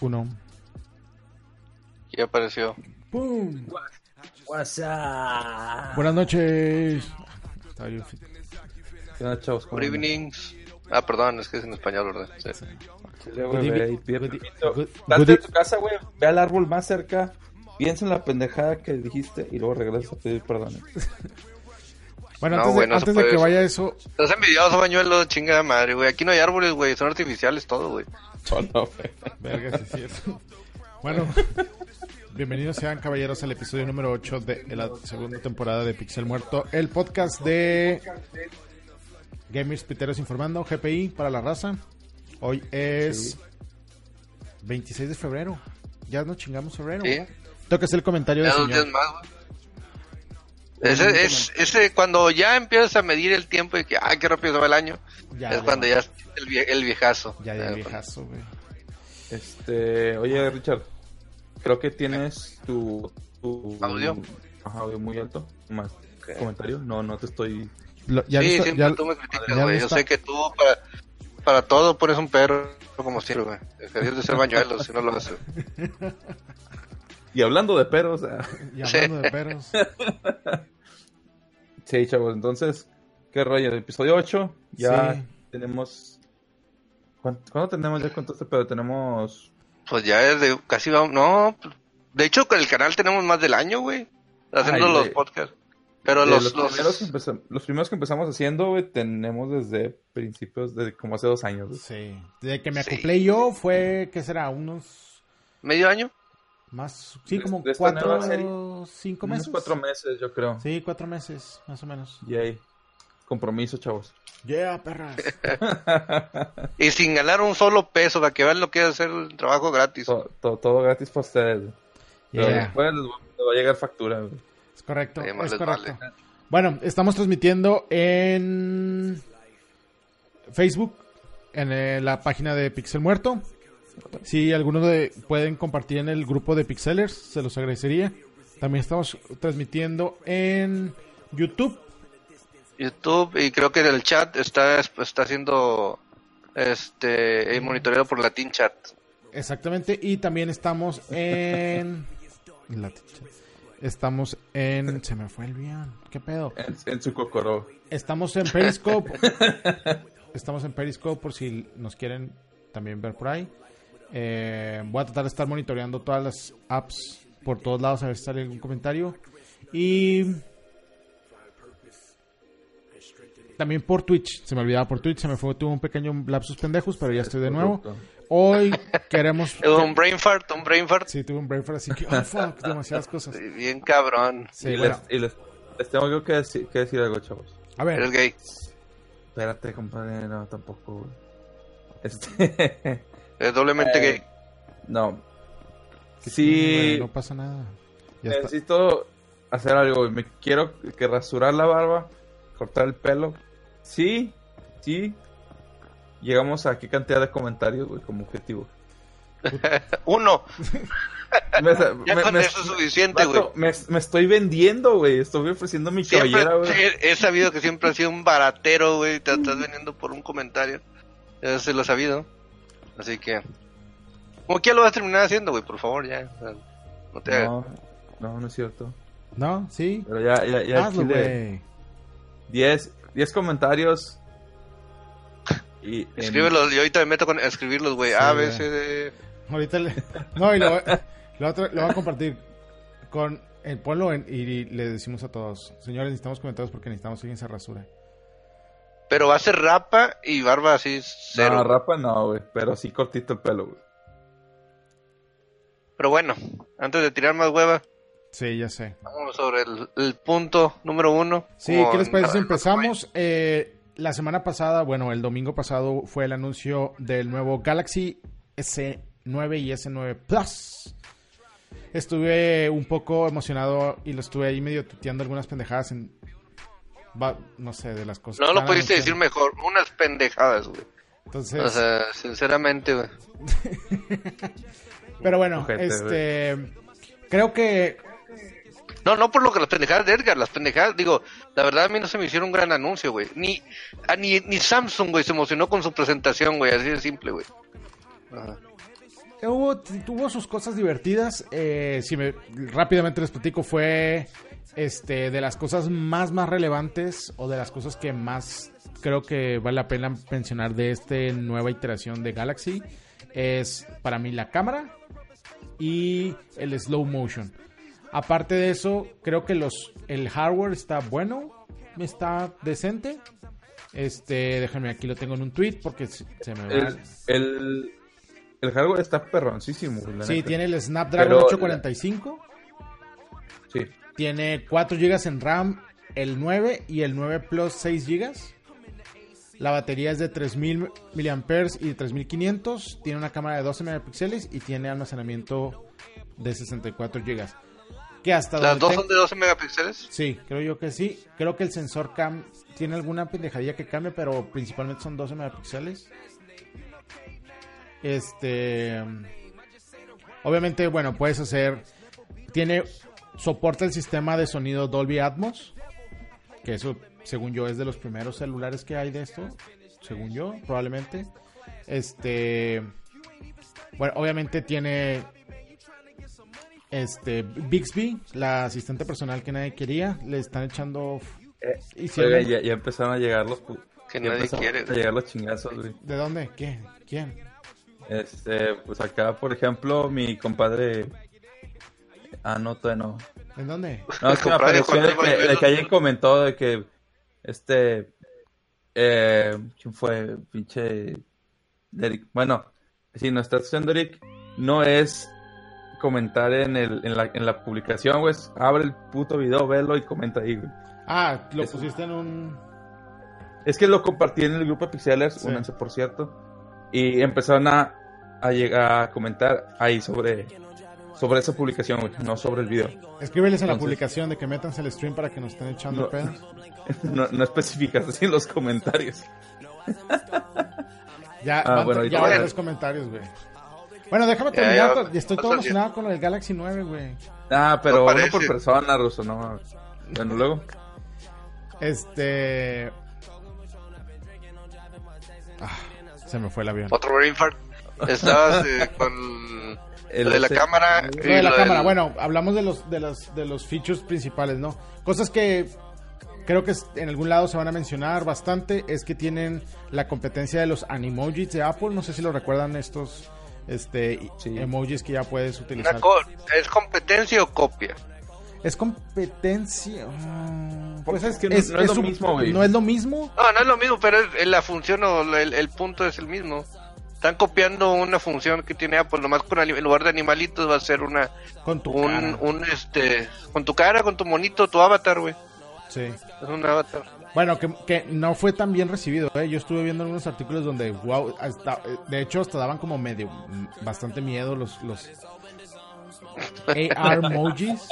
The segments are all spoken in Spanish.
Uno. Ya apareció. ¡Pum! WhatsApp. Buenas noches. Está bien fit. ¿Qué onda, chavos? ¿Cómo Good evenings. Ah, perdón, es que es en español, ¿verdad? Sí. Chile, güey, Good ve evening. ahí, pide Good- permiso. good- Salte good de e- tu casa, güey. Ve al árbol más cerca. Piensa en la pendejada que dijiste y luego regresas a pedir perdón. Bueno, No, antes, de, no antes de que eso. vaya eso, Estás envidioso, bañuelo, chinga de madre, güey. Aquí no hay árboles, güey. Son artificiales todo, güey. Verga, sí es cierto. Bueno, bienvenidos sean caballeros al episodio número 8 de la segunda temporada de Pixel Muerto, el podcast de Gamers Piteros Informando, GPI para la raza. Hoy es 26 de febrero. Ya nos chingamos febrero. Sí. Tengo que hacer el comentario señor. más, güey. Ese, es, ese, cuando ya empiezas a medir el tiempo y que, ay, qué rápido se va el año, Ya, es ya. cuando ya es el, vie- el viejazo. Ya de Eh, viejazo, güey. Este, oye, Richard. Creo que tienes tu. tu ¿Audio? Ajá, audio muy alto. Más comentario. No, no te estoy. Lo- ya sí, está- siempre ya- tú me criticas, ya güey. Yo sé que tú para, para todo pones un perro como siempre, güey. Dejarías de ser bañuelo si no lo haces. Y hablando de peros. ah, y hablando de perros. Sí, chavos. Entonces, ¿qué rollo? Episodio 8. Ya Sí. tenemos. ¿Cuánto, cuánto tenemos ya con este pedo? Tenemos. Pues ya es de casi vamos, no, de hecho con el canal tenemos más del año, güey, haciendo Ay, los podcasts. Pero de los, los, los- primeros que empezam- los primeros que empezamos haciendo, güey, tenemos desde principios, de como hace dos años. güey. Sí. Desde que me Sí. acoplé yo fue, ¿qué será? Unos medio año, más, sí, como de cuatro, cinco Unos meses. cuatro meses, yo creo. Sí, cuatro meses, más o menos. Y ahí. Compromiso, chavos. Yeah, perras. y sin ganar un solo peso, para que vean lo que es hacer el trabajo gratis. todo, todo, todo gratis para ustedes. Pero Yeah, después les va, les va a llegar factura. güey. es correcto, Eh, es correcto. vale. Bueno, estamos transmitiendo en Facebook, en eh, la página de Pixel Muerto. Si algunos de, pueden compartir en el grupo de Pixelers, se los agradecería. También estamos transmitiendo en YouTube. YouTube y creo que el chat está está haciendo este eh, monitoreado por Latin Chat. Exactamente. Y también estamos en. la ticha. Estamos en. Se me fue el bien. ¿Qué pedo? En, en su cocoró. Estamos en Periscope. estamos en Periscope por si nos quieren también ver por ahí. Eh, voy a tratar de estar monitoreando todas las apps por todos lados a ver si sale algún comentario. Y. También por Twitch. Se me olvidaba por Twitch. Se me fue. Tuve un pequeño lapsus pendejos, pero ya estoy de nuevo. Hoy queremos. Eh, Un brain fart, un brain fart. Sí, tuve un brain fart, así que, oh fuck, demasiadas cosas. Bien cabrón. Sí, y, bueno, les, y les, les tengo yo que decir, que decir algo, chavos. a Eres ver, gay. Espérate, compadre, no, tampoco. güey. Este. Es doblemente Eh, gay. no. Sí, no pasa nada. Ya está. necesito hacer algo. Me quiero que rasurar la barba, cortar el pelo. Sí, sí. Llegamos a qué cantidad de comentarios, güey, como objetivo. Uno. Me, Ya me- con me- eso es suficiente, güey. me, me estoy vendiendo, güey. Estoy ofreciendo mi Siempre cabellera, güey. he, he sabido que siempre has sido un baratero, güey. Te estás vendiendo por un comentario. Eso se lo he sabido. Así que. ¿Cómo que ya lo vas a terminar haciendo, güey? Por favor, ya. O sea, No te hagas. No, no, no es cierto. ¿No? ¿Sí? Pero ya, ya, ya. Hazlo, chile, güey. 10, 10 comentarios. Y en- Escríbelos. Yo ahorita me meto con escribirlos, güey. Sí, A, B. C, D. Ahorita le... No, y lo, voy- lo, otro- lo voy a compartir con el ponlo en- y le decimos a todos, señores, necesitamos comentarios porque necesitamos alguien esa rasura. Pero va a ser rapa y barba así cero. No, rapa no, güey. Pero sí cortito el pelo, güey. Pero bueno, antes de tirar más hueva, Sí, ya sé. vamos sobre el, el punto número uno. Sí, ¿qué les parece empezamos? Eh, la semana pasada, bueno, el domingo pasado fue el anuncio del nuevo Galaxy S9 y S9 Plus. Estuve un poco emocionado y lo estuve ahí medio tuteando algunas pendejadas en... va- no sé, de las cosas. No lo pudiste decir mejor. Unas pendejadas, güey. Entonces, O sea, sinceramente, güey. pero bueno, este... Creo que No, no por lo que las pendejadas de Edgar, las pendejadas, digo, la verdad a mí no se me hicieron un gran anuncio, güey. Ni, a- ni, ni Samsung, güey, se emocionó con su presentación, güey, así de simple, güey. Ajá. hubo, tuvo sus cosas divertidas. Eh, si me rápidamente les platico, fue este de las cosas más más relevantes o de las cosas que más creo que vale la pena mencionar de esta nueva iteración de Galaxy es para mí la cámara y el slow motion. Aparte de eso, creo que los el hardware está bueno, está decente. Este, déjenme aquí lo tengo en un tweet porque se me va. El, el, el hardware está perroncísimo. la Sí, neta. tiene el Snapdragon Pero- 845. Sí. Tiene 4 GB en RAM, el 9 y el 9 Plus 6 GB. La batería es de 3000 mAh y 3500. Tiene una cámara de 12 megapíxeles y tiene almacenamiento de 64 GB. Que hasta Las dos te- son de 12 megapíxeles. Sí, creo yo que sí. Creo que el sensor cam tiene alguna pendejadilla que cambia, pero principalmente son 12 megapíxeles. Este. Obviamente, bueno, puedes hacer. Tiene. Soporta el sistema de sonido Dolby Atmos. Que eso, según yo, es de los primeros celulares que hay de esto. Según yo, probablemente. Este. Bueno, obviamente tiene. Este. Bixby, la asistente personal que nadie quería. Le están echando. Eh, Oiga, ya, ya empezaron a llegar los Que nadie quiere, a llegar los chingazos, güey. ¿De dónde? ¿Qué? ¿Quién? Este, pues acá, por ejemplo, mi compadre. Ah, no, todavía no. ¿En dónde? No, es que me apareció de ¿cuándo que, de alguien comentó de que. Este. Eh, ¿Quién fue? Pinche. Derek. Bueno, si nuestra estación Derek no es comentar en, el, en, la, en la publicación, güey. Abre el puto video, velo y comenta ahí, güey. Ah, lo pusiste en un. Es que lo compartí en el grupo de Pixelers, Sí. únanse por cierto, y empezaron a, a llegar a comentar ahí sobre, sobre esa publicación, güey, no sobre el video. Escríbeles en la publicación de que metanse el stream para que nos estén echando No. pedos. No, no especificas así en los comentarios. Ya, Ah, bueno, ya van tres comentarios, güey. Bueno, déjame terminar. ya, to- Estoy todo emocionado con lo del Galaxy 9, güey. Ah, pero No uno por persona, Ruso, no. Bueno, luego. Este. Ah, se me fue el avión. Otro brain fart. Estabas eh, con El de la cámara. Lo de la lo cámara, del- bueno, hablamos de los, de los, de los features principales, ¿no? Cosas que creo que es- en algún lado se van a mencionar bastante es que tienen la competencia de los animojis de Apple. No sé si lo recuerdan estos este Sí. emojis que ya puedes utilizar. co- ¿Es competencia o copia? Es competencia. mm, Pues es que no- no es lo un- mismo, güey. No es lo mismo. No, no es lo mismo, pero es- la función o el, el punto es el mismo. Están copiando una función que tiene Apple, nomás con en lugar de animalitos va a ser una Con tu un, cara. un este con tu cara, con tu monito, tu avatar, güey. Sí. Es un avatar. Bueno, que, que no fue tan bien recibido, ¿eh? Yo estuve viendo algunos artículos donde, wow, hasta- de hecho hasta daban como medio, bastante miedo los, los AR emojis.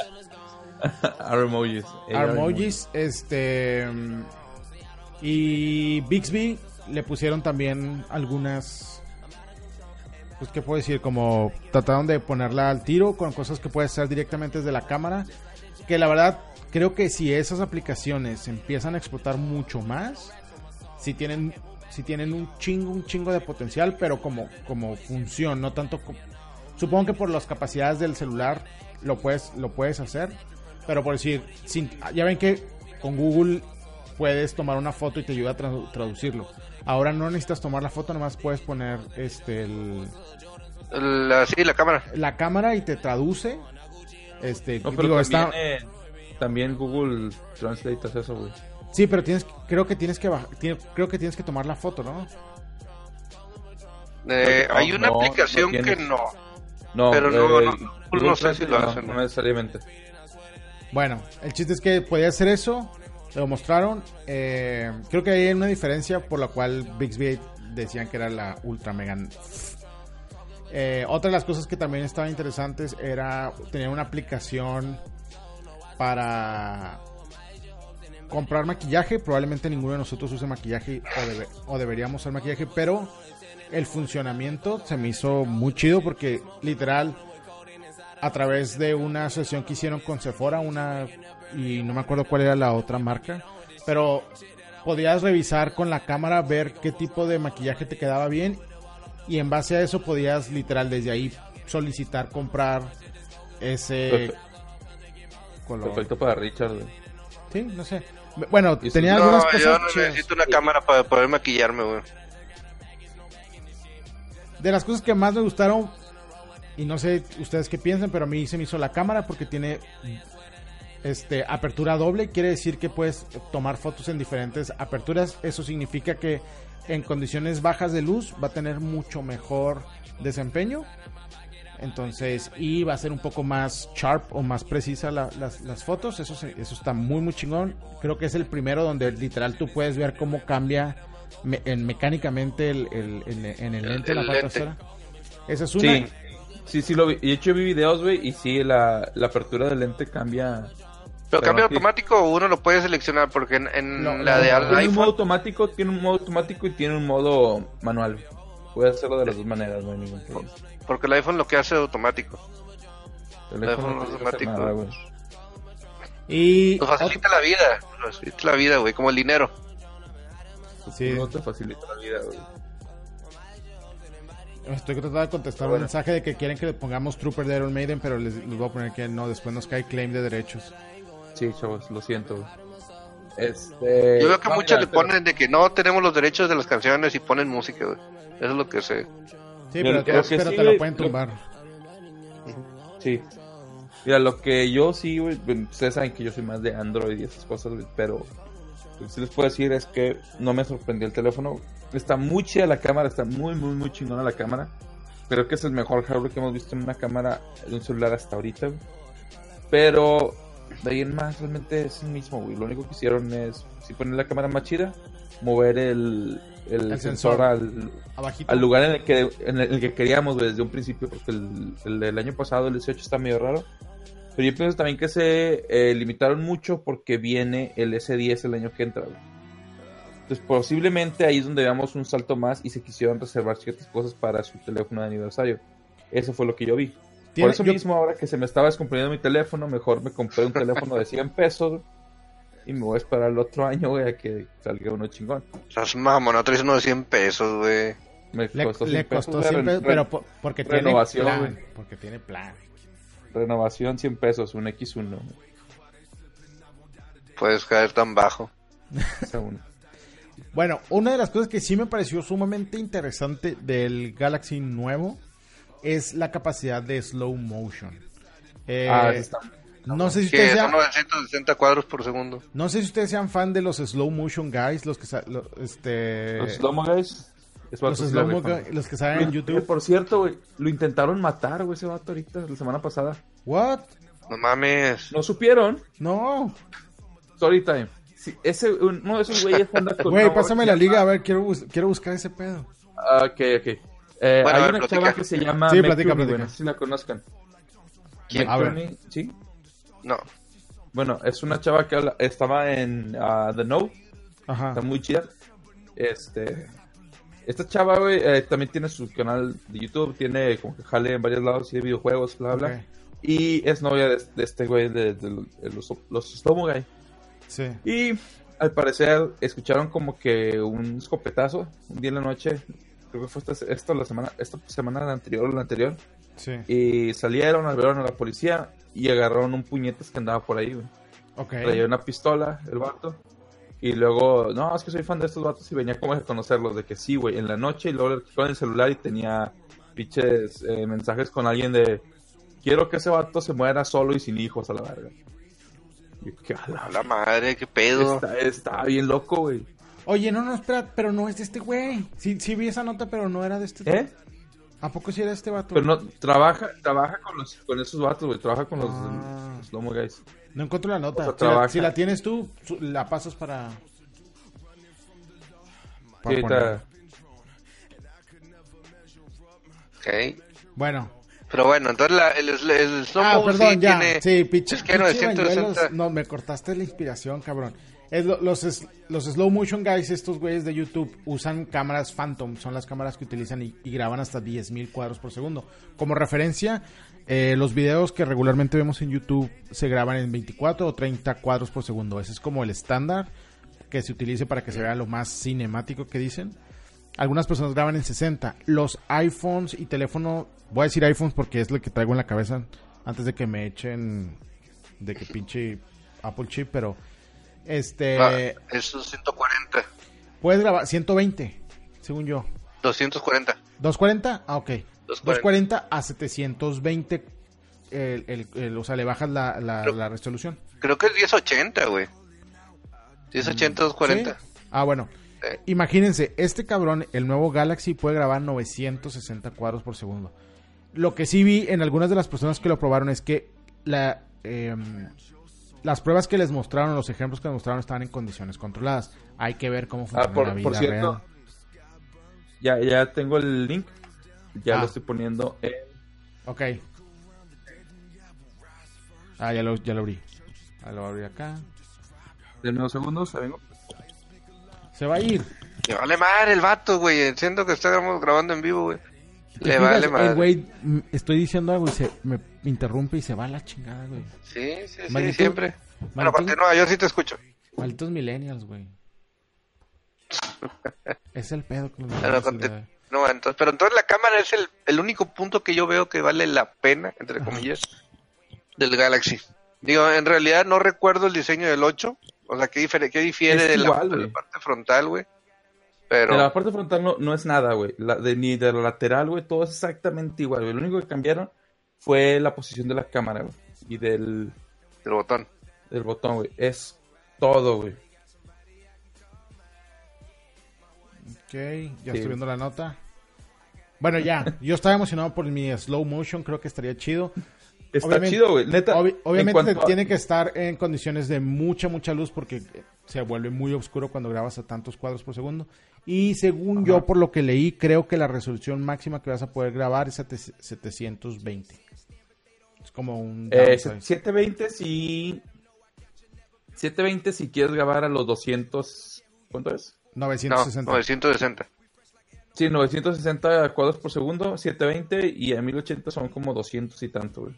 Armojis. Armojis, este... mm, Y Bixby le pusieron también algunas... Pues, ¿qué puedo decir? Como trataron de ponerla al tiro con cosas que puedes hacer directamente desde la cámara. Que la verdad, creo que si esas aplicaciones empiezan a explotar mucho más, si tienen, si tienen un chingo, un chingo de potencial, pero como, como función, no tanto... co- Supongo que por las capacidades del celular lo puedes, lo puedes hacer, pero por decir, sin, ya ven que con Google puedes tomar una foto y te ayuda a tradu- traducirlo. Ahora no necesitas tomar la foto, nomás puedes poner este el- La, sí, la cámara. la cámara y te traduce. Este, No, pero digo, también, está, eh, también Google Translate hace eso, güey. sí, pero tienes, creo que tienes que creo que tienes que tomar la foto, ¿no? Eh, No, hay una no, aplicación no que no. No, Pero no, eh, no, Google no sé si lo no, hacen. no necesariamente. Bueno, el chiste es que podía hacer eso, lo mostraron. eh, creo que hay una diferencia por la cual Bixby decían que era la ultra mega. Eh, otra de las cosas que también estaban interesantes era tener una aplicación para comprar maquillaje. Probablemente ninguno de nosotros use maquillaje o deberíamos usar maquillaje, pero el funcionamiento se me hizo muy chido porque literal a través de una sesión que hicieron con Sephora, una y no me acuerdo cuál era la otra marca, pero podías revisar con la cámara ver qué tipo de maquillaje te quedaba bien y en base a eso podías literal desde ahí solicitar comprar ese Perfecto. color. Perfecto para Richard, güey. Sí, no sé. Bueno, tenía No, algunas yo cosas no chidas. necesito una cámara para poder maquillarme, güey. De las cosas que más me gustaron, y no sé ustedes qué piensan, pero a mí se me hizo la cámara porque tiene este apertura doble, quiere decir que puedes tomar fotos en diferentes aperturas. Eso significa que en condiciones bajas de luz va a tener mucho mejor desempeño. Entonces, y va a ser un poco más sharp o más precisa la- las, las fotos. Eso, se- eso está muy, muy chingón. Creo que es el primero donde literal tú puedes ver cómo cambia me- en, mecánicamente el, el- el- en el El- lente, la parte trasera. Esa es una. Sí, sí, sí lo vi. Y de hecho vi videos, güey, y sí, la, la apertura del lente cambia. Pero Pero cambio aquí- automático o uno lo puede seleccionar porque en, en No, la no, de Tiene un modo automático, tiene un modo automático y tiene un modo manual. Puedes hacerlo de las dos maneras, no hay ningún problema. porque el iPhone lo que hace automático. El Teléfono iPhone no hacer automático. nada. Y Nos facilita la vida, nos facilita la vida, güey, como el dinero. Sí. No te facilita la vida, güey. estoy tratando de contestar un Bueno. mensaje de que quieren que le pongamos Trooper de Iron Maiden, pero les, les voy a poner que no, después nos cae claim de derechos. Sí, chavos, lo siento. Este... Yo veo que no, muchos mira, le pero- ponen de que no tenemos los derechos de las canciones y ponen música, güey. Eso es lo que sé. Sí, pero, que pero sí, te lo pueden lo- tumbar. Sí. Mira, lo que yo sí, güey, ustedes saben que yo soy más de Android y esas cosas, güey, pero lo que sí les puedo decir es que no me sorprendió el teléfono. Está muy chida la cámara, está muy, muy, muy chingona la cámara. Creo que es el mejor hardware que hemos visto en una cámara de un celular hasta ahorita, güey. Pero de ahí en más realmente es el mismo, güey. Lo único que hicieron es, si ponen la cámara más chida, mover el, el, El sensor, sensor. al, Abajito. al lugar en el que en el que queríamos güey, desde un principio porque el, el del año pasado el 18 está medio raro pero yo pienso también que se eh, limitaron mucho porque viene el S10 el año que entra güey. entonces posiblemente ahí es donde veamos un salto más y se quisieron reservar ciertas cosas para su teléfono de aniversario eso fue lo que yo vi por eso yo- mismo ahora que se me estaba descomponiendo mi teléfono mejor me compré un teléfono de 100 pesos güey, y me voy a esperar el otro año güey a que salga uno chingón Estás mamón, no traes uno de 100 pesos, güey. me Le, costó le 100 pesos, costó güey, 100 pesos, pero por- porque tiene renovación, plan. güey. Porque tiene plan. Renovación 100 pesos, un X1. Puedes caer tan bajo. Bueno, una de las cosas que sí me pareció sumamente interesante del Galaxy nuevo es la capacidad de slow motion. Eh, Ah, está- no sé si ustedes son sean, 960 cuadros por segundo. no sé si ustedes sean fan de los slow motion guys, los que sa- lo- este Los slow guys. es los slow mo guy- los que salen en YouTube. Por cierto, güey, lo intentaron matar, güey, ese vato ahorita, la semana pasada. What? No mames. ¿No supieron? No. Story time. Sí, ese, uno de esos güeyes anda con... Güey, pásame la liga, a ver, quiero bus- quiero buscar ese pedo. Ah, Ok, ok. Eh, Bueno, hay ver, una platica. chava que se llama Sí, platica, platica. si la conozcan. ¿Quién? ¿sí? No. Bueno, es una chava que habla- estaba en ah, The Note. Ajá. Está muy chida. Este. Esta chava, güey, eh, también tiene su canal de YouTube. Tiene como que jale en varios lados y de videojuegos, bla, bla. Y es novia de, de este güey de, de- de los, los Slow Mo Guy. Sí. Y al parecer escucharon como que un escopetazo un día en la noche. Creo que fue esta, esta la semana, esta semana anterior o la anterior. Sí. Y salieron, vieron a la policía y agarraron un puñetes que andaba por ahí, güey. Ok. Traía una pistola, el vato. Y luego, no, es que soy fan de estos vatos y venía como a conocerlos. De que sí, güey, en la noche. Y luego le con el celular y tenía pinches eh, mensajes con alguien de: Quiero que ese vato se muera solo y sin hijos a la verga. Y yo, ¿qué a la A la madre, qué pedo. Está, está bien loco, güey. Oye, no, no, espera, pero no es de este güey. Sí, sí vi esa nota, pero no era de este. ¿Eh? ¿A poco sí era este vato? Pero no, trabaja, trabaja con, los, con esos vatos, güey. Trabaja con los, Ah. los Lomo Guys. No encuentro la nota. O sea, si, la, si la tienes tú, su- la pasas para. Para poner. Ok. Bueno. Pero bueno, entonces la, el, el, el slow Ah, perdón, sí ya. tiene... Sí, pinche. es que pinche 960. bañuelos. No, me cortaste la inspiración, cabrón. Es lo- los, es- los slow motion guys, estos güeyes de YouTube, usan cámaras Phantom. Son las cámaras que utilizan y, y graban hasta 10.000 cuadros por segundo. Como referencia, eh, los videos que regularmente vemos en YouTube se graban en 24 o 30 cuadros por segundo. Ese es como el estándar que se utilice para que se vea lo más cinemático que dicen. algunas personas graban en 60. Los iPhones y teléfono, voy a decir iPhones porque es lo que traigo en la cabeza antes de que me echen de que pinche Apple chip, pero este Ah, eso es 140. puedes grabar 120, según yo. 240. 240, ah, ok. 240. 240 a 720 el, el- el- o sea, le bajas la, la, la resolución. Creo que es 1080, güey. 1080, 240. ¿Sí? Ah, bueno. Imagínense, este cabrón, el nuevo Galaxy puede grabar 960 cuadros por segundo. Lo que sí vi en algunas de las personas que lo probaron es que la, em, las pruebas que les mostraron, los ejemplos que les mostraron estaban en condiciones controladas. Hay que ver cómo funciona Ah, por, la vida por cierto, real. ya, ya tengo el link. Ya Ah. lo estoy poniendo en... Ok. Ah, ya lo, ya lo abrí. Ah, lo abrí acá. De unos segundos, vengo. Se va a ir. Le vale madre el vato, güey. Siento que estamos grabando en vivo, güey. ¿Te Le fijas? vale madre. El güey, estoy diciendo algo y se me interrumpe y se va a la chingada, güey. Sí, sí, sí, siempre. Bueno, maldito- continúa, yo sí te escucho. Malditos millennials, güey. es el pedo con los Pero, de hoy. no, entonces, pero entonces la cámara es el, el único punto que yo veo que vale la pena, entre comillas, del Galaxy. Digo, en realidad no recuerdo el diseño del 8. O sea, ¿qué, difere- qué difiere de, la, igual, de la parte frontal, güey? Pero... De la parte frontal no, no es nada, güey. La, de, ni de la lateral, güey. Todo es exactamente igual, güey. Lo único que cambiaron fue la posición de la cámara, güey. Y del, El botón. del botón, güey. Es todo, güey. Ok, ya Sí. estoy viendo la nota. Bueno, ya. Yo estaba emocionado por mi slow motion. Creo que estaría chido. Está Obviamente- chido, güey. Neta. Obviamente a- tiene que estar en condiciones de mucha, mucha luz porque se vuelve muy oscuro cuando grabas a tantos cuadros por segundo. Y según yo, por lo que leí, creo que la resolución máxima que vas a poder grabar es a te- 720. Es como un... Eh, downside. 720 si... 720 si quieres grabar a los 200... ¿Cuánto es? No, 960. 960. Sí, 960 cuadros por segundo, 720 y a 1080 son como 200 y tanto, güey.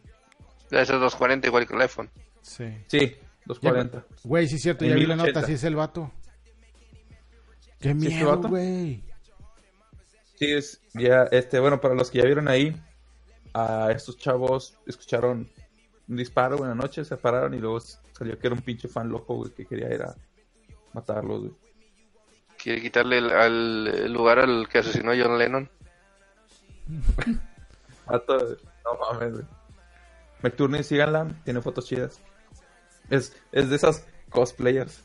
Debe ser 240 igual que el iPhone. Sí. Sí, Ya, 240. Güey, sí es cierto, En ya vi la 1080. nota, sí es el vato. Qué ¿Sí es el miedo, güey. Sí, es ya, este, bueno, para los que ya vieron ahí, a estos chavos escucharon un disparo en la noche, se pararon y luego salió que era un pinche fan loco, güey, que quería ir a matarlos, güey. Quiere quitarle el, al- el lugar al que asesinó a John Lennon. Vato, no mames, güey. McTourney, síganla, tiene fotos chidas. Es, es de esas cosplayers.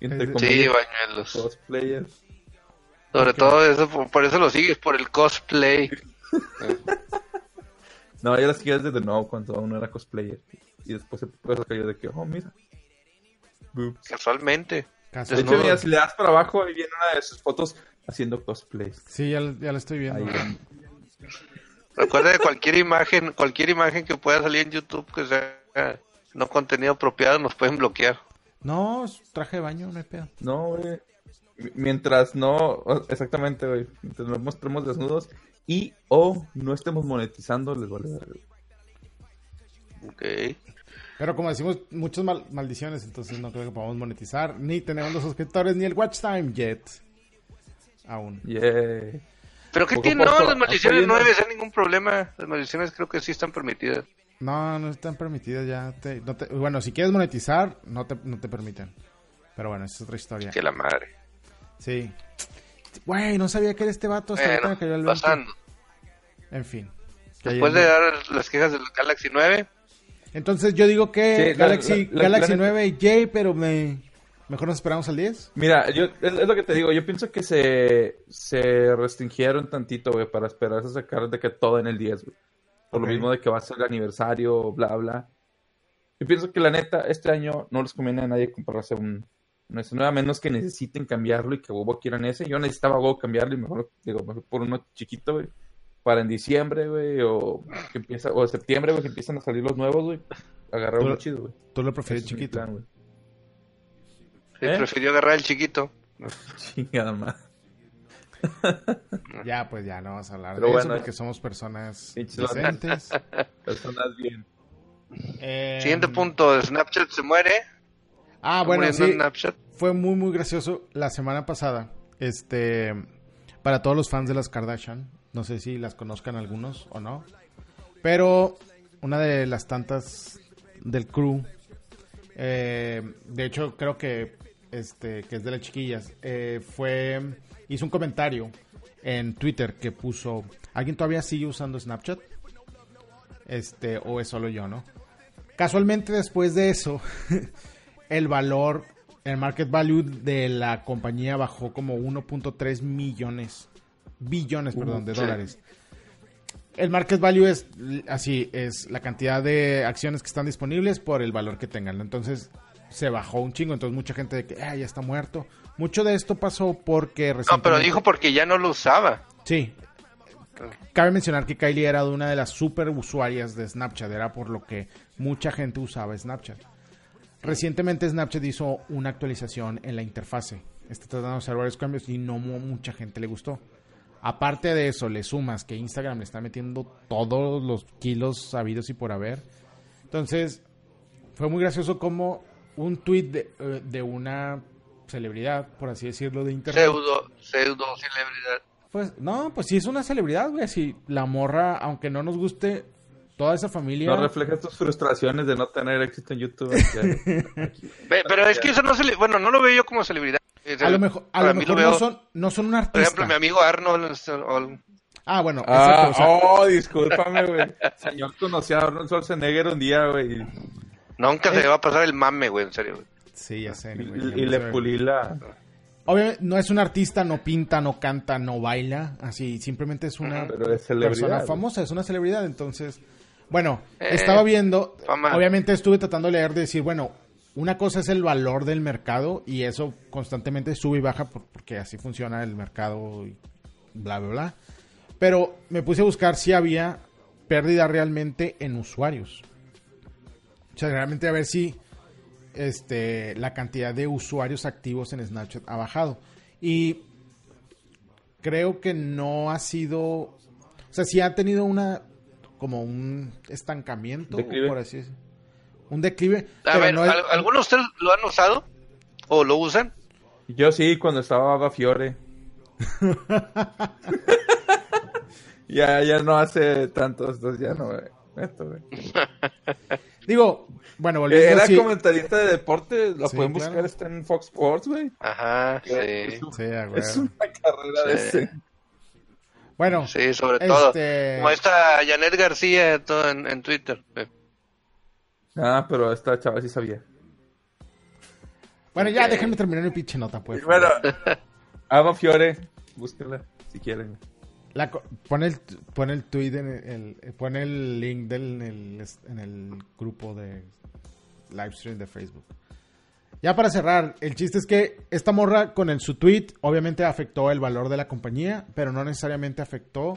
Entre Sí, bañuelos. cosplayers. Sobre Ok. todo eso, por, eso lo sigues, por el cosplay. No, yo las seguía desde no cuando aún no era cosplayer. Y después se pues, cayó de que, oh, mira. Casualmente. De hecho, mira, si le das para abajo, ahí viene una de sus fotos haciendo cosplays. Sí, ya, ya lo estoy viendo. Ahí. Recuerda que cualquier imagen, cualquier imagen que pueda salir en YouTube que sea no contenido apropiado nos pueden bloquear. No, traje de baño, no hay pedo. No, güey. Mientras no, exactamente, güey. Mientras nos mostremos desnudos y o no estemos monetizando, les vale güey. Ok. Pero como decimos, muchas mal- maldiciones, entonces no creo que podamos monetizar. Ni tenemos los suscriptores, ni el watch time yet. Aún. Yeah. Pero ¿qué Poco a tiene? No, las maldiciones no debe ser ningún problema. Las maldiciones creo que sí están permitidas. No, no están permitidas ya. te- no te- bueno, si quieres monetizar, no te, no te permiten. Pero bueno, esa es otra historia. Que la madre. Sí. Güey, no sabía que era este vato. Hasta Bueno, me cayó el 20. pasando. En fin. Después de dar las quejas del Galaxy 9, Entonces yo digo que Sí, Galaxy, la- la- Galaxy la- 9 J, pero me... mejor nos esperamos al 10. Mira, yo, es, es lo que te digo, yo pienso que se, se restringieron tantito, güey, para esperarse a sacar de que todo en el 10, güey. Por lo mismo de que va a ser el aniversario, bla, bla. Yo pienso que la neta, este año no les conviene a nadie comprarse un, un S9, a menos que necesiten cambiarlo y que huevo quieran ese. Yo necesitaba huevo cambiarlo y mejor, digo, mejor por uno chiquito, güey. Para en diciembre, güey, o que empieza, o en septiembre, güey, que empiezan a salir los nuevos, güey. Agarrar uno chido, güey. Tú lo prefieres chiquito. plan, güey. sí, ¿Eh? prefirió agarrar el chiquito. Chingada madre. Ya, pues ya no vamos a hablar Pero de bueno, eso porque somos personas decentes. Personas bien. Eh, Siguiente punto, Snapchat se muere. Ah, bueno, sí. Snapchat. Fue muy, muy gracioso la semana pasada. Este... para todos los fans de las Kardashian. No sé si las conozcan algunos o no. Pero una de las tantas del crew, eh, de hecho creo que este que es de las chiquillas, eh, fue hizo un comentario en Twitter que puso, ¿alguien todavía sigue usando Snapchat? Este, o es solo yo, ¿no? Casualmente después de eso, el valor, el market value de la compañía bajó como 1.3 millones, billones, perdón, de sí. dólares. El market value es así, es la cantidad de acciones que están disponibles por el valor que tengan. Entonces se bajó un chingo, entonces mucha gente de que "Ah, ya está muerto. Mucho de esto pasó porque No, pero recientemente- dijo porque ya no lo usaba. Sí. Cabe mencionar que Kylie era de una de las super usuarias de Snapchat, era por lo que mucha gente usaba Snapchat. Recientemente Snapchat hizo una actualización en la interfase. Está tratando de hacer varios cambios y no mu- mucha gente le gustó. Aparte de eso, le sumas que Instagram le está metiendo todos los kilos sabidos y por haber. Entonces, fue muy gracioso como un tweet de, eh, de una celebridad, por así decirlo, de internet. Pseudo, pseudo celebridad. Pues, no, pues sí es una celebridad, güey. Así, la morra, aunque no nos guste, toda esa familia. No refleja tus frustraciones de no tener éxito en YouTube. Pero es que eso no se le... Bueno, no lo veo yo como celebridad. a lo mejor, a lo mejor veo- no, son, no son un Por artista. ejemplo, mi amigo Arnold... este, Ah, bueno, Ah, exacto. o sea, oh, discúlpame, güey. Señor conocí a Arnold Schwarzenegger un día, güey. Nunca se le va a pasar el mame, güey, en serio. güey. Sí, ya sé. Y, le pulí la... Obviamente, no es un artista, no pinta, no canta, no baila. Así, simplemente es una Pero es celebridad. persona famosa, es una celebridad. Entonces, bueno, Eh, estaba viendo. fama. Obviamente estuve tratando de leer, de decir, bueno, una cosa es el valor del mercado y eso constantemente sube y baja por- porque así funciona el mercado y bla, bla, bla. Pero me puse a buscar si había pérdida realmente en usuarios. O sea, realmente a ver si este, la cantidad de usuarios activos en Snapchat ha bajado. Y creo que no ha sido, o sea, sí ha tenido una, como un estancamiento, Declive. por así decirlo. Un declive. A pero ver, no es- ¿al- ¿algunos de ustedes lo han usado? ¿O lo usan? Yo sí, cuando estaba Ava Fiore. ya, ya no hace tanto, entonces ya no, güey. Esto, güey. Digo, bueno, volviendo Era así- comentarista de deporte, la Sí, pueden claro. buscar, está en Fox Sports, güey. Ajá, sí. Es, un- Sí, es una carrera de Sí. ese. Bueno, Sí, sobre todo. Este- Como esta Janet García todo en, en Twitter. Sí. Ah, pero esta chava sí sabía. bueno, ya Ok. déjenme terminar mi pinche nota, pues. Bueno, Ava Fiore, búsquenla si quieren. La pone el pone el tweet en el, el- pone el link del en el, en el grupo de livestream de Facebook. Ya para cerrar, el chiste es que esta morra con el, su tweet obviamente afectó el valor de la compañía, pero no necesariamente afectó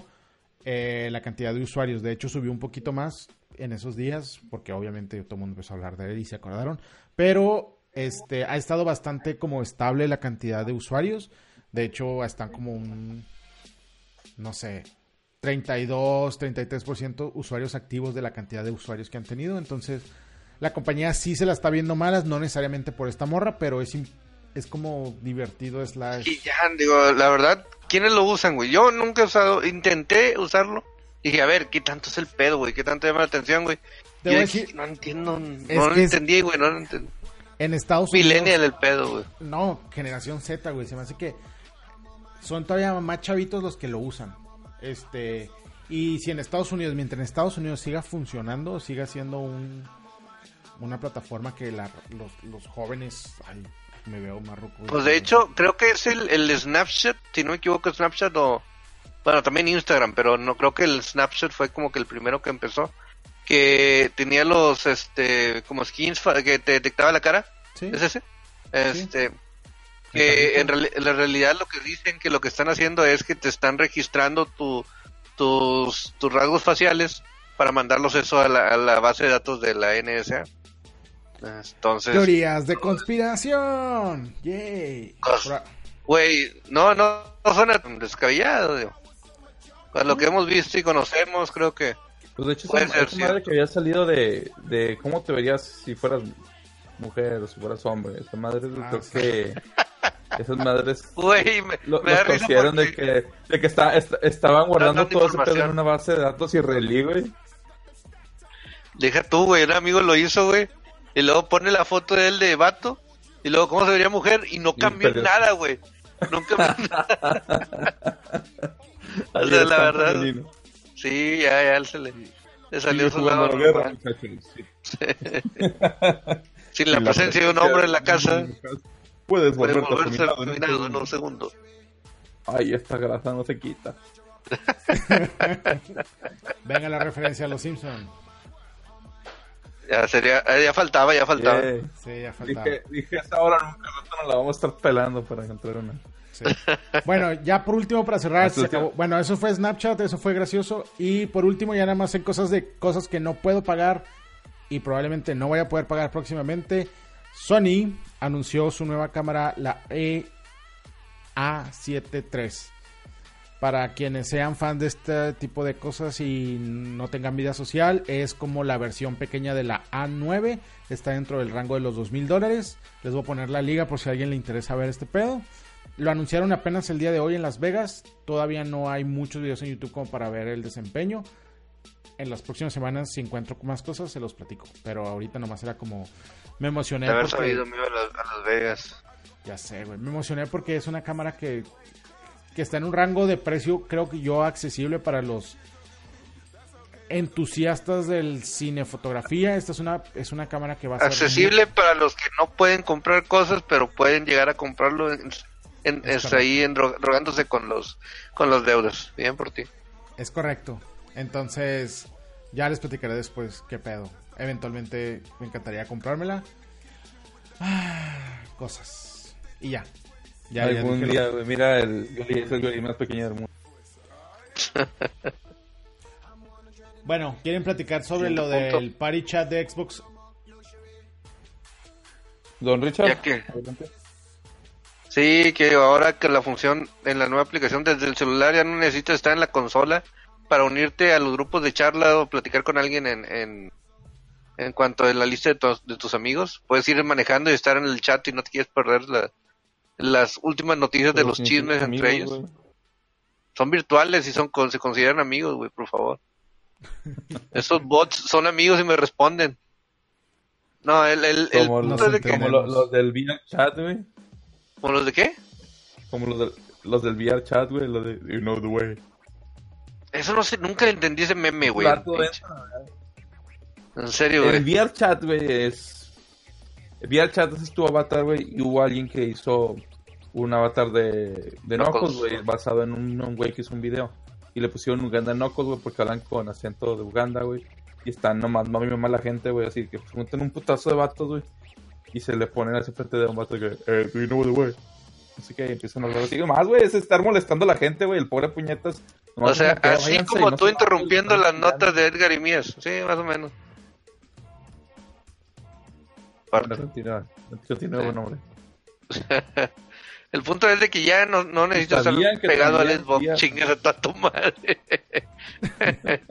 eh, la cantidad de usuarios. De hecho, subió un poquito más en esos días, porque obviamente todo el mundo empezó a hablar de él y se acordaron. Pero este ha estado bastante como estable la cantidad de usuarios. De hecho, están como un no sé, 32, 33% usuarios activos de la cantidad de usuarios que han tenido. Entonces, la compañía sí se la está viendo malas, no necesariamente por esta morra, pero es, es como divertido slash... Y ya, digo, la verdad, ¿quiénes lo usan, güey? Yo nunca he usado, intenté usarlo. Dije, a ver, ¿qué tanto es el pedo, güey? ¿Qué tanto llama la atención, güey? Decir- no entiendo, Es no lo es- entendí, güey, no lo entendí. En Estados Unidos... Millennial el pedo, güey. No, generación Z, güey. Se me hace que son todavía más chavitos los que lo usan. Este... Y si en Estados Unidos, mientras en Estados Unidos siga funcionando, siga siendo un, una plataforma que la- los, los jóvenes... Ay, me veo más. Pues de hecho, creo que es el, el Snapchat, si no me equivoco, Snapchat o... Bueno, también Instagram, pero no creo que el Snapchat fue como que el primero que empezó. Que tenía los, este, como skins que te detectaba la cara. Sí. ¿Es ese? Este... Que en, la realidad lo que dicen que lo que están haciendo es que te están registrando tu, tus, tus rasgos faciales para mandarlos eso a la, a la base de datos de la NSA. Entonces, Teorías de conspiración. Yay. Güey, no, no, no suena tan descabellado, digo. Con lo que hemos visto y conocemos, creo que Pues de hecho, Puede esa, ser esa madre que había salido de, de cómo te verías si fueras mujer o si fueras hombre. Esa madre Ah, creo sí. que Esas madres Güey, me, lo, me los de que, de que está, est- estaban guardando dando todo ese pedo en una base de datos israelí, güey. Deja tú, güey, un amigo lo hizo, güey. Y luego pone la foto de él de vato. Y luego, ¿cómo se vería mujer? Y no cambió nada, güey. No cambió nada. O sea, la verdad. Sí, ya, ya se le, le salió su lado la guerra. Sí. Sin la presencia de un hombre en la casa, Puedes puede volverte afeminado en un afeminado en segundo. un segundo. Ay, esta grasa no se quita. Venga la referencia a los Simpsons. Ya sería, eh, ya faltaba, ya faltaba. Eh, Sí, ya faltaba. dije, dije, esta hora nunca rato no la vamos a estar pelando para encontrar una. Sí. Bueno, ya por último para cerrar, Hasta se acabó. bueno, eso fue Snapchat, eso fue gracioso y por último ya nada más en cosas de cosas que no puedo pagar y probablemente no voy a poder pagar próximamente. Sony anunció su nueva cámara, la E A7 III. Para quienes sean fan de este tipo de cosas y no tengan vida social, es como la versión pequeña de la A9. Está dentro del rango de los 2 mil dólares. Les voy a poner la liga por si a alguien le interesa ver este pedo. Lo anunciaron apenas el día de hoy en Las Vegas. Todavía no hay muchos videos en YouTube como para ver el desempeño. En las próximas semanas, si encuentro más cosas, se los platico. Pero ahorita nomás era como. Me emocioné. De haber porque- sabido, me iba a Las, a Las Vegas. ya sé, güey. Me emocioné porque es una cámara que, que está en un rango de precio, creo que yo, accesible para los entusiastas del cine fotografía. Esta es una, es una cámara que va a ser. Accesible para los que no pueden comprar cosas, pero pueden llegar a comprarlo en, en- Es es ahí en, con los con los deudas. Bien por ti. Es correcto. Entonces, ya les platicaré después qué pedo. Eventualmente me encantaría comprármela. Ah, cosas. Y ya. Algún día, mira, el violín es el más pequeño del mundo. Bueno, ¿quieren platicar sobre lo punto. del party chat de Xbox? Don Richard. Ya que-. Sí, que ahora que la función en la nueva aplicación desde el celular ya no necesitas estar en la consola para unirte a los grupos de charla o platicar con alguien en, en, en cuanto a la lista de, tus- de tus amigos. Puedes ir manejando y estar en el chat y no te quieres perder la- las últimas noticias de los chismes entre ellos. Son virtuales y son con- se consideran amigos, güey, por favor. Esos bots son amigos y me responden. No, el, el, el Como, punto los es de que... como lo- los del VR chat, güey. ¿Como los de qué? Como los del, los del VR chat, güey. Los de You Know the Way. Eso no sé, nunca entendí ese meme, güey. En serio, güey. El VR chat, güey, es. El VR chat es tu avatar, güey. Y hubo alguien que hizo un avatar de, de Knuckles. Güey, basado en un, un güey que hizo un video. Y le pusieron Uganda Knuckles, güey, porque hablan con acento de Uganda, güey. Y están nomás, mami, mamá, la gente, güey, así que juntan un putazo de vatos, güey. Y se le ponen así frente de un vato que, eh, do you know the way? Así que empiezan a hablar así. Más, güey, es estar molestando a la gente, güey. El pobre puñetas. O sea, así como no tú interrumpiendo las notas de Edgar y mías. Sí, más o menos. Continúa, continúa, buen hombre. El punto es de que ya no, no necesitas estar pegado al Xbox, chingas a toda tu madre.